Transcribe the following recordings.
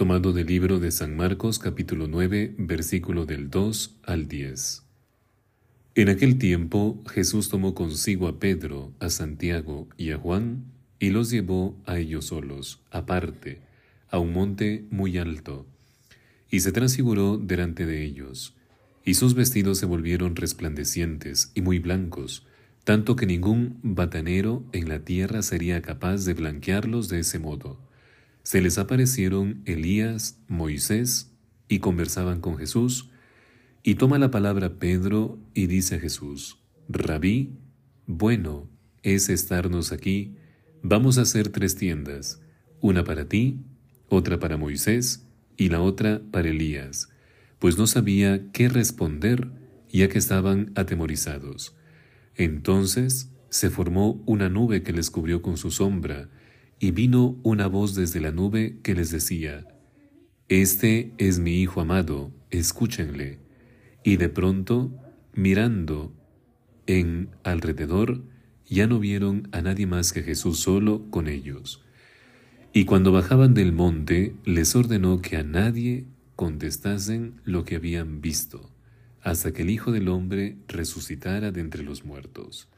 tomado del libro de San Marcos capítulo 9, versículo del 2 al 10. En aquel tiempo Jesús tomó consigo a Pedro, a Santiago y a Juan, y los llevó a ellos solos, aparte, a un monte muy alto, y se transfiguró delante de ellos, y sus vestidos se volvieron resplandecientes y muy blancos, tanto que ningún batanero en la tierra sería capaz de blanquearlos de ese modo. Se les aparecieron Elías, Moisés, y conversaban con Jesús, y toma la palabra Pedro y dice a Jesús, Rabí, bueno es estarnos aquí, vamos a hacer tres tiendas, una para ti, otra para Moisés, y la otra para Elías, pues no sabía qué responder, ya que estaban atemorizados. Entonces se formó una nube que les cubrió con su sombra, y vino una voz desde la nube que les decía, Este es mi Hijo amado, escúchenle. Y de pronto, mirando en alrededor, ya no vieron a nadie más que Jesús solo con ellos. Y cuando bajaban del monte, les ordenó que a nadie contestasen lo que habían visto hasta que el Hijo del Hombre resucitara de entre los muertos.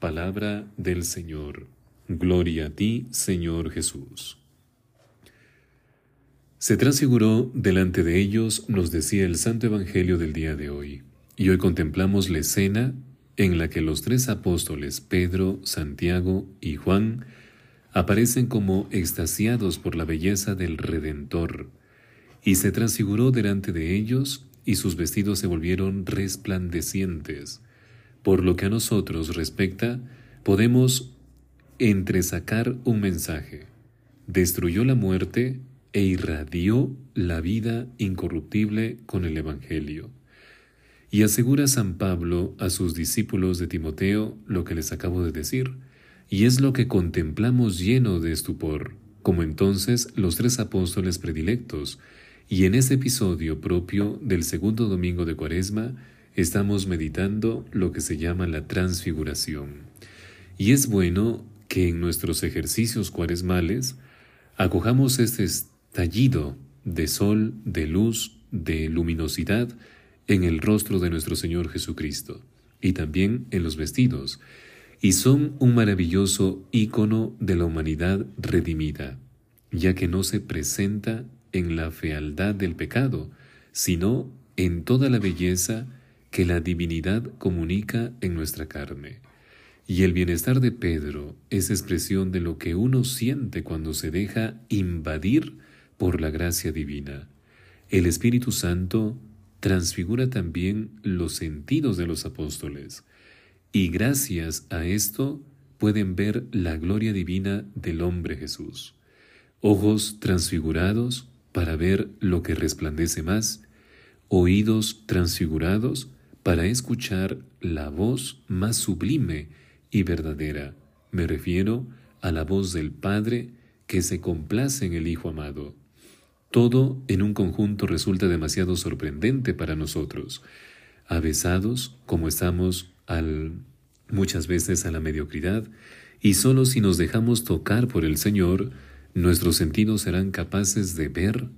Palabra del Señor. Gloria a ti, Señor Jesús. Se transfiguró delante de ellos, nos decía el Santo Evangelio del día de hoy, y hoy contemplamos la escena en la que los tres apóstoles, Pedro, Santiago y Juan, aparecen como extasiados por la belleza del Redentor, y se transfiguró delante de ellos y sus vestidos se volvieron resplandecientes. Por lo que a nosotros respecta, podemos entresacar un mensaje. Destruyó la muerte e irradió la vida incorruptible con el Evangelio. Y asegura San Pablo a sus discípulos de Timoteo lo que les acabo de decir, y es lo que contemplamos lleno de estupor, como entonces los tres apóstoles predilectos, y en este episodio propio del segundo domingo de Cuaresma estamos meditando lo que se llama la transfiguración. Y es bueno que en nuestros ejercicios cuaresmales acojamos este estallido de sol, de luz, de luminosidad en el rostro de nuestro Señor Jesucristo y también en los vestidos, y son un maravilloso ícono de la humanidad redimida, ya que no se presenta en la fealdad del pecado, sino en toda la belleza que la divinidad comunica en nuestra carne. Y el bienestar de Pedro es expresión de lo que uno siente cuando se deja invadir por la gracia divina. El Espíritu Santo transfigura también los sentidos de los apóstoles, y gracias a esto pueden ver la gloria divina del hombre Jesús. Ojos transfigurados para ver lo que resplandece más, oídos transfigurados para escuchar la voz más sublime y verdadera. Me refiero a la voz del Padre que se complace en el Hijo amado. Todo en un conjunto resulta demasiado sorprendente para nosotros, avesados como estamos muchas veces a la mediocridad, y solo si nos dejamos tocar por el Señor, nuestros sentidos serán capaces de ver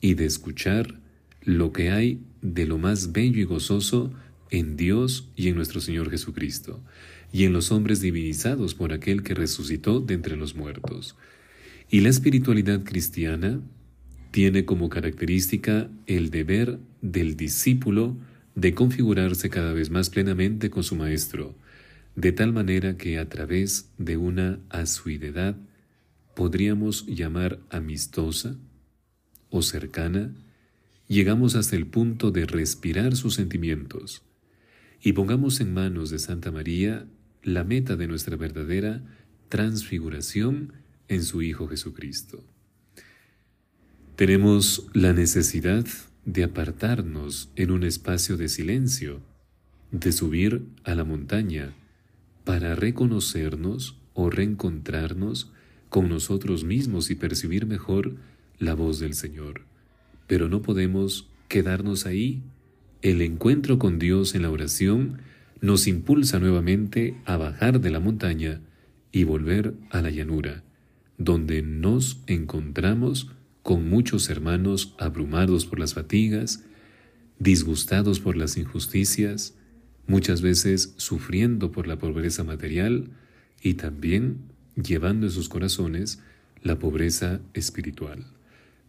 y de escuchar lo que hay de lo más bello y gozoso en Dios y en nuestro Señor Jesucristo, y en los hombres divinizados por aquel que resucitó de entre los muertos. Y la espiritualidad cristiana tiene como característica el deber del discípulo de configurarse cada vez más plenamente con su Maestro, de tal manera que a través de una asuidad podríamos llamar amistosa o cercana, llegamos hasta el punto de respirar sus sentimientos y pongamos en manos de Santa María la meta de nuestra verdadera transfiguración en su Hijo Jesucristo. Tenemos la necesidad de apartarnos en un espacio de silencio, de subir a la montaña para reconocernos o reencontrarnos con nosotros mismos y percibir mejor la voz del Señor. Pero no podemos quedarnos ahí. El encuentro con Dios en la oración nos impulsa nuevamente a bajar de la montaña y volver a la llanura, donde nos encontramos con muchos hermanos abrumados por las fatigas, disgustados por las injusticias, muchas veces sufriendo por la pobreza material y también llevando en sus corazones la pobreza espiritual.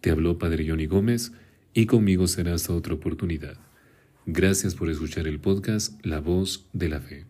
Te habló Padre Johnny Gómez y conmigo será hasta otra oportunidad. Gracias por escuchar el podcast La Voz de la Fe.